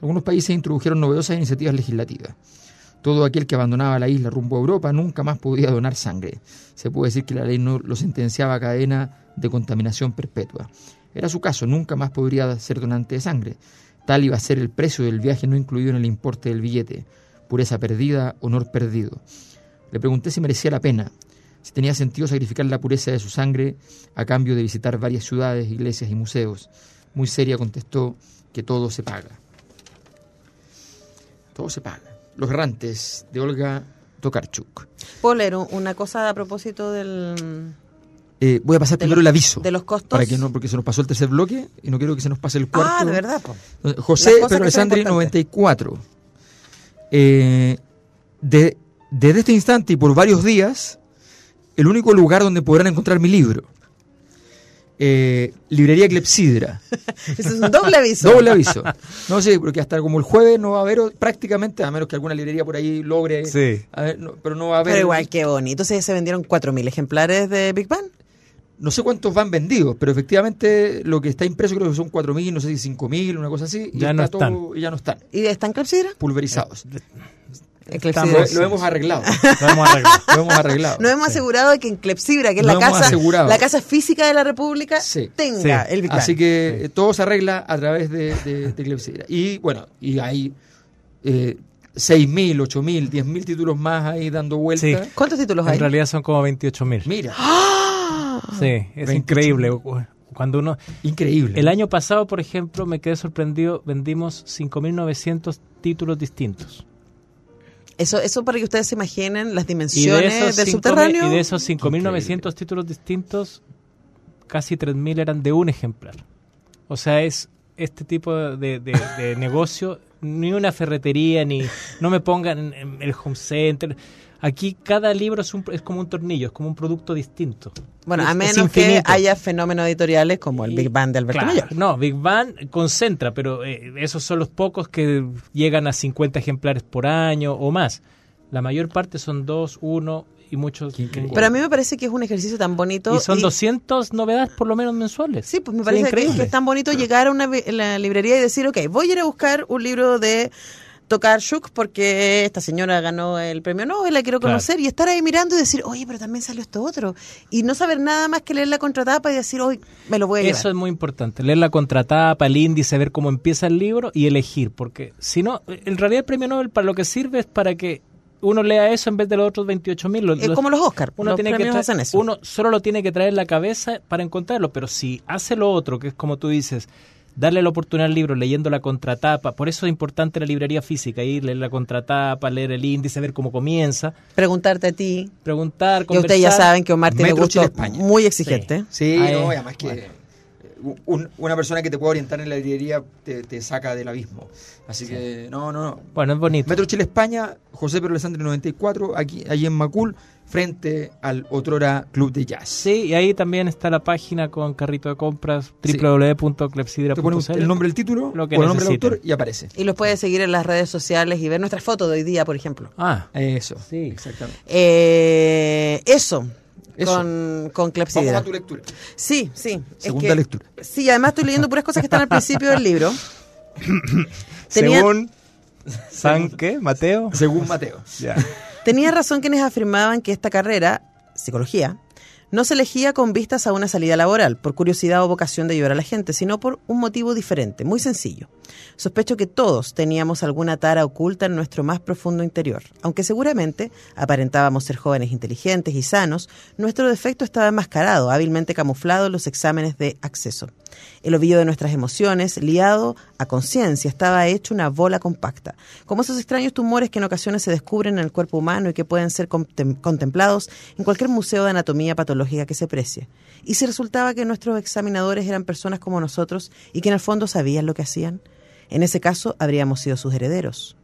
algunos países introdujeron novedosas iniciativas legislativas. Todo aquel que abandonaba la isla rumbo a Europa nunca más podía donar sangre. Se puede decir que la ley no lo sentenciaba a cadena de contaminación perpetua. Era su caso, nunca más podría ser donante de sangre. Tal iba a ser el precio del viaje no incluido en el importe del billete. Pureza perdida, honor perdido. Le pregunté si merecía la pena, si tenía sentido sacrificar la pureza de su sangre a cambio de visitar varias ciudades, iglesias y museos. Muy seria contestó que todo se paga. Todo se paga. Los errantes de Olga Tokarczuk. ¿Puedo leer una cosa a propósito del... Eh, voy a pasar primero el aviso. De los costos. Para que no, porque se nos pasó el tercer bloque y no quiero que se nos pase el cuarto. Ah, de verdad. José Pedro Alessandri, 94. Eh, de, desde este instante y por varios días, el único lugar donde podrán encontrar mi libro. Eh, librería Clepsidra. Eso es un doble aviso. doble aviso. No sé, porque hasta como el jueves no va a haber prácticamente, a menos que alguna librería por ahí logre. Sí. pero no va a haber. Pero igual, qué bonito. Entonces se vendieron 4.000 ejemplares de Big Bang. No sé cuántos van vendidos, pero efectivamente lo que está impreso creo que son 4.000, no sé si 5.000, una cosa así. Ya, no están. y ya no están. ¿Y están Clepsidra? Pulverizados. Lo, hemos arreglado. Lo hemos arreglado. lo hemos arreglado. Nos hemos asegurado de que en Clepsidra, que es la casa, la casa física de la República, tenga el Big Así que todo se arregla a través de, de, Clepsidra. Y bueno, y hay eh, 6.000, 8.000, 10.000 títulos más ahí dando vueltas. ¿Cuántos títulos hay? En realidad son como 28.000. Mira. ¡Ah! Sí, es increíble. Cuando uno... Increíble. El año pasado, por ejemplo, me quedé sorprendido, vendimos 5.900 títulos distintos. Eso, eso para que ustedes se imaginen las dimensiones del subterráneo. Y de esos 5.900 títulos distintos, casi 3.000 eran de un ejemplar. O sea, es este tipo de, de, negocio, ni una ferretería, ni no me pongan en el home center. Aquí cada libro es, un, es como un tornillo, es como un producto distinto. Bueno, a menos que haya fenómenos editoriales como el Big Bang de Alberto Mayor. No, Big Bang concentra, pero eh, esos son los pocos que llegan a 50 ejemplares por año o más. La mayor parte son dos, uno y muchos. Pero a mí me parece que es un ejercicio tan bonito. Y son 200 novedades por lo menos mensuales. Sí, pues me parece que es tan bonito llegar a una la librería y decir, ok, voy a ir a buscar un libro de tocar Shuk porque esta señora ganó el premio Nobel, la quiero conocer y estar ahí mirando y decir, oye, pero también salió esto otro. Y no saber nada más que leer la contratapa y decir, hoy me lo voy a llevar. Eso es muy importante, leer la contratapa, el índice, ver cómo empieza el libro y elegir, porque si no, en realidad el premio Nobel para lo que sirve es para que uno lea eso en vez de los otros 28 mil. Es como los Oscars. Uno, tiene que uno solo lo tiene que traer en la cabeza para encontrarlo, pero si hace lo otro, que es como tú dices, darle la oportunidad al libro leyendo la contratapa. Por eso es importante la librería física, ir, leer la contratapa, leer el índice, ver cómo comienza. Preguntarte a ti. Preguntar, conversar. Y ustedes ya saben que Omar tiene gusto muy exigente. Sí, no, además que una persona que te pueda orientar en la librería te, saca del abismo. Así que, no, no, no. Bueno, es bonito. Metro Chile España, José Pedro Alessandri 94, aquí, allí en Macul frente al otrora Club de Jazz. Sí, y ahí también está la página con carrito de compras www.clepsidra.cl. Te el nombre del título, lo que el nombre del autor y aparece. Y los puedes seguir en las redes sociales y ver nuestras fotos de hoy día, por ejemplo. Ah, eso. Sí, exactamente. Eh, eso. Con, con Clepsidra. Vamos a tu lectura. Sí, sí. Segunda lectura. Sí, además estoy leyendo puras cosas que están al principio del libro. Según San qué, Mateo. Según Mateo. Ya. Tenía razón quienes afirmaban que esta carrera, psicología, no se elegía con vistas a una salida laboral, por curiosidad o vocación de ayudar a la gente, sino por un motivo diferente, muy sencillo. Sospecho que todos teníamos alguna tara oculta en nuestro más profundo interior. Aunque seguramente aparentábamos ser jóvenes inteligentes y sanos, nuestro defecto estaba enmascarado, hábilmente camuflado en los exámenes de acceso. El ovillo de nuestras emociones, liado a conciencia, estaba hecho una bola compacta, como esos extraños tumores que en ocasiones se descubren en el cuerpo humano y que pueden ser contemplados en cualquier museo de anatomía patológica que se precie. Y si resultaba que nuestros examinadores eran personas como nosotros y que en el fondo sabían lo que hacían, en ese caso habríamos sido sus herederos.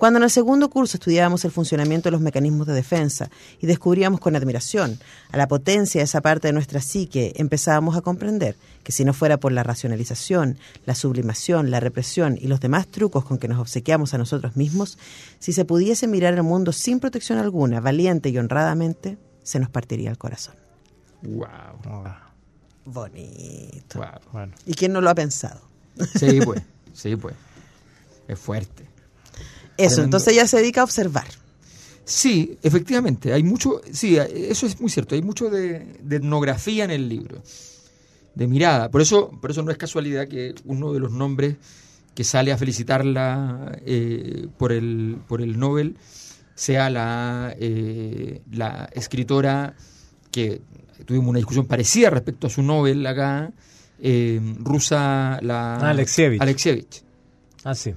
Cuando en el segundo curso estudiábamos el funcionamiento de los mecanismos de defensa y descubríamos con admiración a la potencia de esa parte de nuestra psique, empezábamos a comprender que si no fuera por la racionalización, la sublimación, la represión y los demás trucos con que nos obsequiamos a nosotros mismos, si se pudiese mirar el mundo sin protección alguna, valiente y honradamente, se nos partiría el corazón. Wow. Bonito. ¿Y quién no lo ha pensado? Sí, pues. Sí, pues. Es fuerte. Eso, entonces ella se dedica a observar. Sí, efectivamente, hay mucho, sí, eso es muy cierto, hay mucho de, etnografía en el libro, de mirada. Por eso, por eso no es casualidad que uno de los nombres que sale a felicitarla eh, por, el, por el Nobel sea la, eh, la escritora que tuvimos una discusión parecida respecto a su Nobel acá, eh, rusa, la Alexievich. Alexievich. Ah, sí.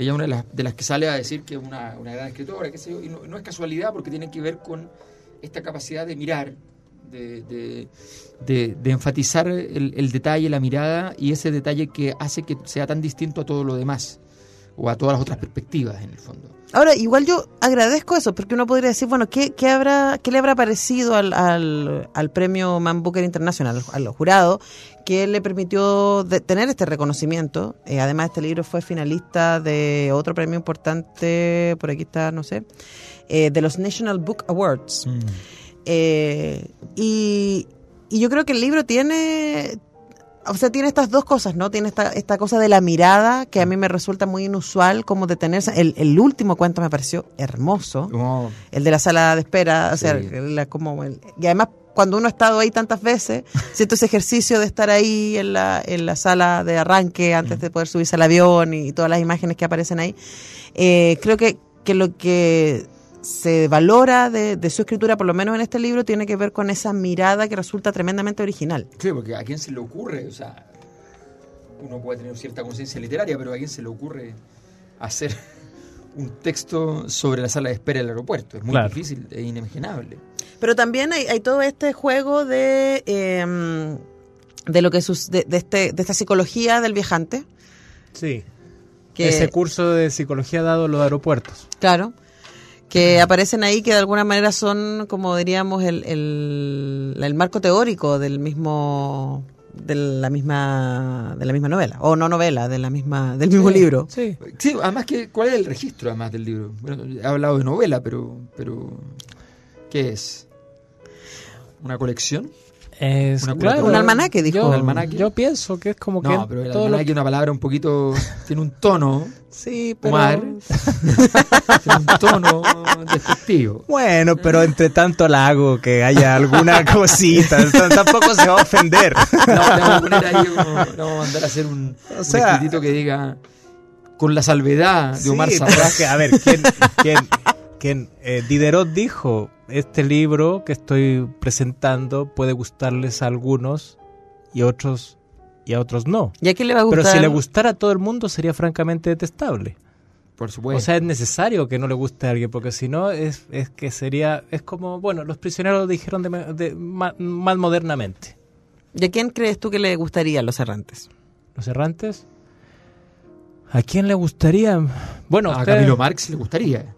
Ella es una de las, de las que sale a decir que es una, una gran escritora, qué sé yo, y no, es casualidad porque tiene que ver con esta capacidad de mirar, de, de, enfatizar el, el, detalle, la mirada y ese detalle que hace que sea tan distinto a todo lo demás o a todas las otras perspectivas en el fondo. Ahora, igual yo agradezco eso, porque uno podría decir, bueno, ¿qué, qué habrá, qué le habrá parecido al, al, premio Man Booker International, al, jurado, que le permitió tener este reconocimiento? Eh, además, este libro fue finalista de otro premio importante, por aquí está, no sé, eh, de los National Book Awards. Mm. Eh, y, y yo creo que el libro tiene, o sea, tiene estas dos cosas, ¿no? Tiene esta, esta cosa de la mirada que a mí me resulta muy inusual, como detenerse. El, el último cuento me pareció hermoso. Oh. El de la sala de espera, o sea, como y además cuando uno ha estado ahí tantas veces, siento ese ejercicio de estar ahí en la, en la sala de arranque antes mm. de poder subirse al avión y, todas las imágenes que aparecen ahí. Eh, creo que, que lo que se valora de, su escritura, por lo menos en este libro, tiene que ver con esa mirada que resulta tremendamente original. Sí, porque a quién se le ocurre, o sea, uno puede tener cierta conciencia literaria, pero a quién se le ocurre hacer un texto sobre la sala de espera del aeropuerto. Es muy difícil, es inimaginable. Pero también hay, todo este juego de, em, de lo que de, de, este, de esta psicología del viajante. Sí. Que, Ese curso de psicología dado en los aeropuertos. Claro que aparecen ahí que de alguna manera son, como diríamos, el, el, marco teórico del mismo de la misma de la misma novela o no novela de la misma del mismo libro sí. sí además que cuál es el registro además del libro bueno he hablado de novela pero pero qué es una colección es un almanaque, dijo. Yo, yo pienso que es como que. No, pero el almanaque es una palabra un poquito. tiene un tono. Sí, pero. tiene un tono despectivo. Bueno, pero entre tanto la hago que haya alguna cosita. tampoco se va a ofender. No, vamos a poner ahí. Vamos a mandar a hacer un, o sea, que diga. Con la salvedad de Omar sí, A ver, ¿quién, quién, quién eh, Diderot dijo este libro que estoy presentando puede gustarles a algunos y otros y a otros no. ¿Y a quién le va a gustar? Pero si le gustara a todo el mundo sería francamente detestable. Por supuesto. O sea, es necesario que no le guste a alguien, porque si no, es, es que sería. Es como, bueno, los prisioneros dijeron de, más, modernamente. ¿Y a quién crees tú que le gustaría Los Errantes? ¿Los Errantes? ¿A quién le gustaría? Bueno, a Camilo Marx le gustaría.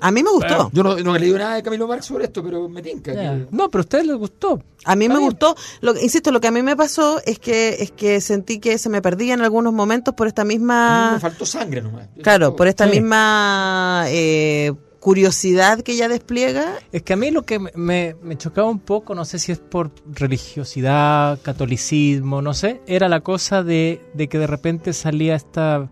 A mí me gustó. yo no, he leído nada de Camilo Marx sobre esto, pero me tinca. No, pero a ustedes les gustó. A mí me gustó. Lo, insisto, lo que a mí me pasó es que es que sentí que se me perdía en algunos momentos por esta misma... Me faltó sangre nomás. Claro, por esta misma... Eh, curiosidad que ella despliega. Es que a mí lo que me, me, chocaba un poco, no sé si es por religiosidad, catolicismo, no sé, era la cosa de, de que de repente salía esta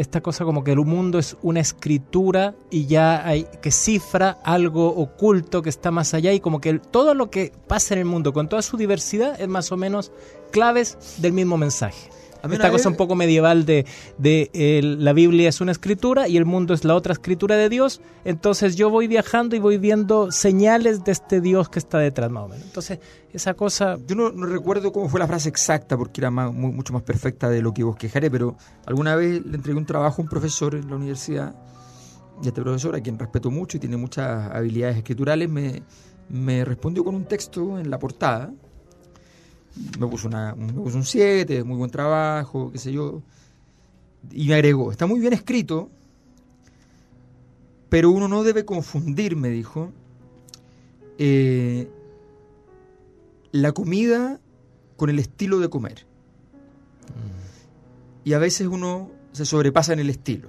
esta cosa como que el mundo es una escritura y ya hay que cifra algo oculto que está más allá y como que todo lo que pasa en el mundo con toda su diversidad es más o menos claves del mismo mensaje. Esta cosa un poco medieval de, de la Biblia es una escritura y el mundo es la otra escritura de Dios. Entonces yo voy viajando y voy viendo señales de este Dios que está detrás, más o menos. Entonces, esa cosa. Yo no, recuerdo cómo fue la frase exacta porque era mucho más perfecta de lo que vos quejaré, pero alguna vez le entregué un trabajo a un profesor en la universidad y este profesor, a quien respeto mucho y tiene muchas habilidades escriturales, me, me respondió con un texto en la portada me puso, una, me puso un 7, muy buen trabajo, qué sé yo. Y me agregó, está muy bien escrito, Pero uno no debe confundir, me dijo, eh, la comida con el estilo de comer. Mm. Y a veces uno se sobrepasa en el estilo.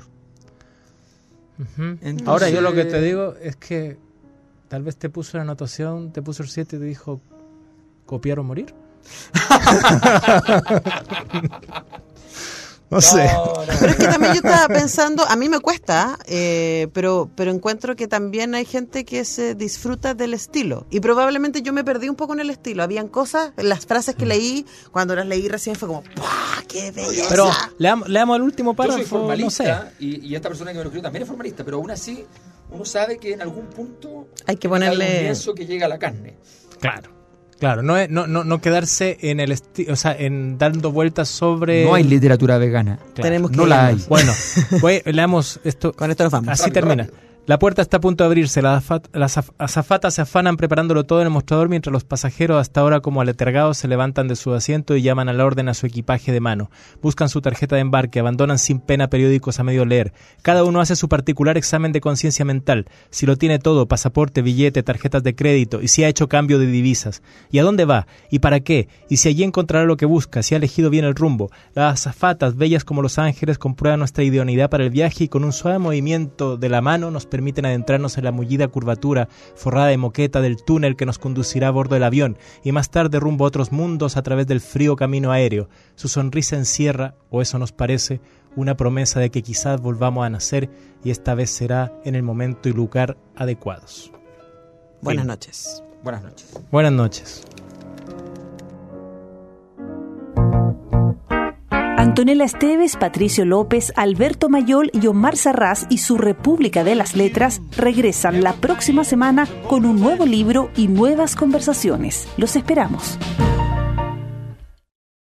Ahora yo lo que te digo es que tal vez te puso la anotación, te puso el 7 y te dijo copiar o morir. No, sé. Pero es que también yo estaba pensando, a mí me cuesta, eh, pero, pero encuentro que también hay gente que se disfruta del estilo. Y probablemente yo me perdí un poco en el estilo. Habían cosas, las frases que mm. leí, cuando las leí recién fue como, ¡pah! ¡Qué belleza! Pero leamos, leamos el último párrafo. Yo soy formalista y, y, esta persona que me lo escribió también es formalista, pero aún así uno sabe que en algún punto hay que ponerle. eso que llega a la carne. Claro. Claro, no, no, no, no quedarse en el o sea, en dando vueltas sobre. No hay literatura vegana. Tenemos que no la hay. Bueno, leamos esto. Con esto nos vamos. Así termina. La puerta está a punto de abrirse. Las, azafatas se afanan preparándolo todo en el mostrador mientras los pasajeros, hasta ahora como aletergados, se levantan de su asiento y llaman al orden a su equipaje de mano. Buscan su tarjeta de embarque, abandonan sin pena periódicos a medio leer. Cada uno hace su particular examen de conciencia mental. Si lo tiene todo, pasaporte, billete, tarjetas de crédito, y si ha hecho cambio de divisas. ¿Y a dónde va? ¿Y para qué? ¿Y si allí encontrará lo que busca? ¿Si ha elegido bien el rumbo? Las azafatas, bellas como los ángeles, comprueban nuestra idoneidad para el viaje y con un suave movimiento de la mano nos permiten adentrarnos en la mullida curvatura forrada de moqueta del túnel que nos conducirá a bordo del avión y más tarde rumbo a otros mundos a través del frío camino aéreo. Su sonrisa encierra, o eso nos parece, una promesa de que quizás volvamos a nacer y esta vez será en el momento y lugar adecuados. Buenas noches. Buenas noches. Buenas noches. Antonella Esteves, Patricio López, Alberto Mayol y Omar Sarraz y su República de las Letras regresan la próxima semana con un nuevo libro y nuevas conversaciones. Los esperamos.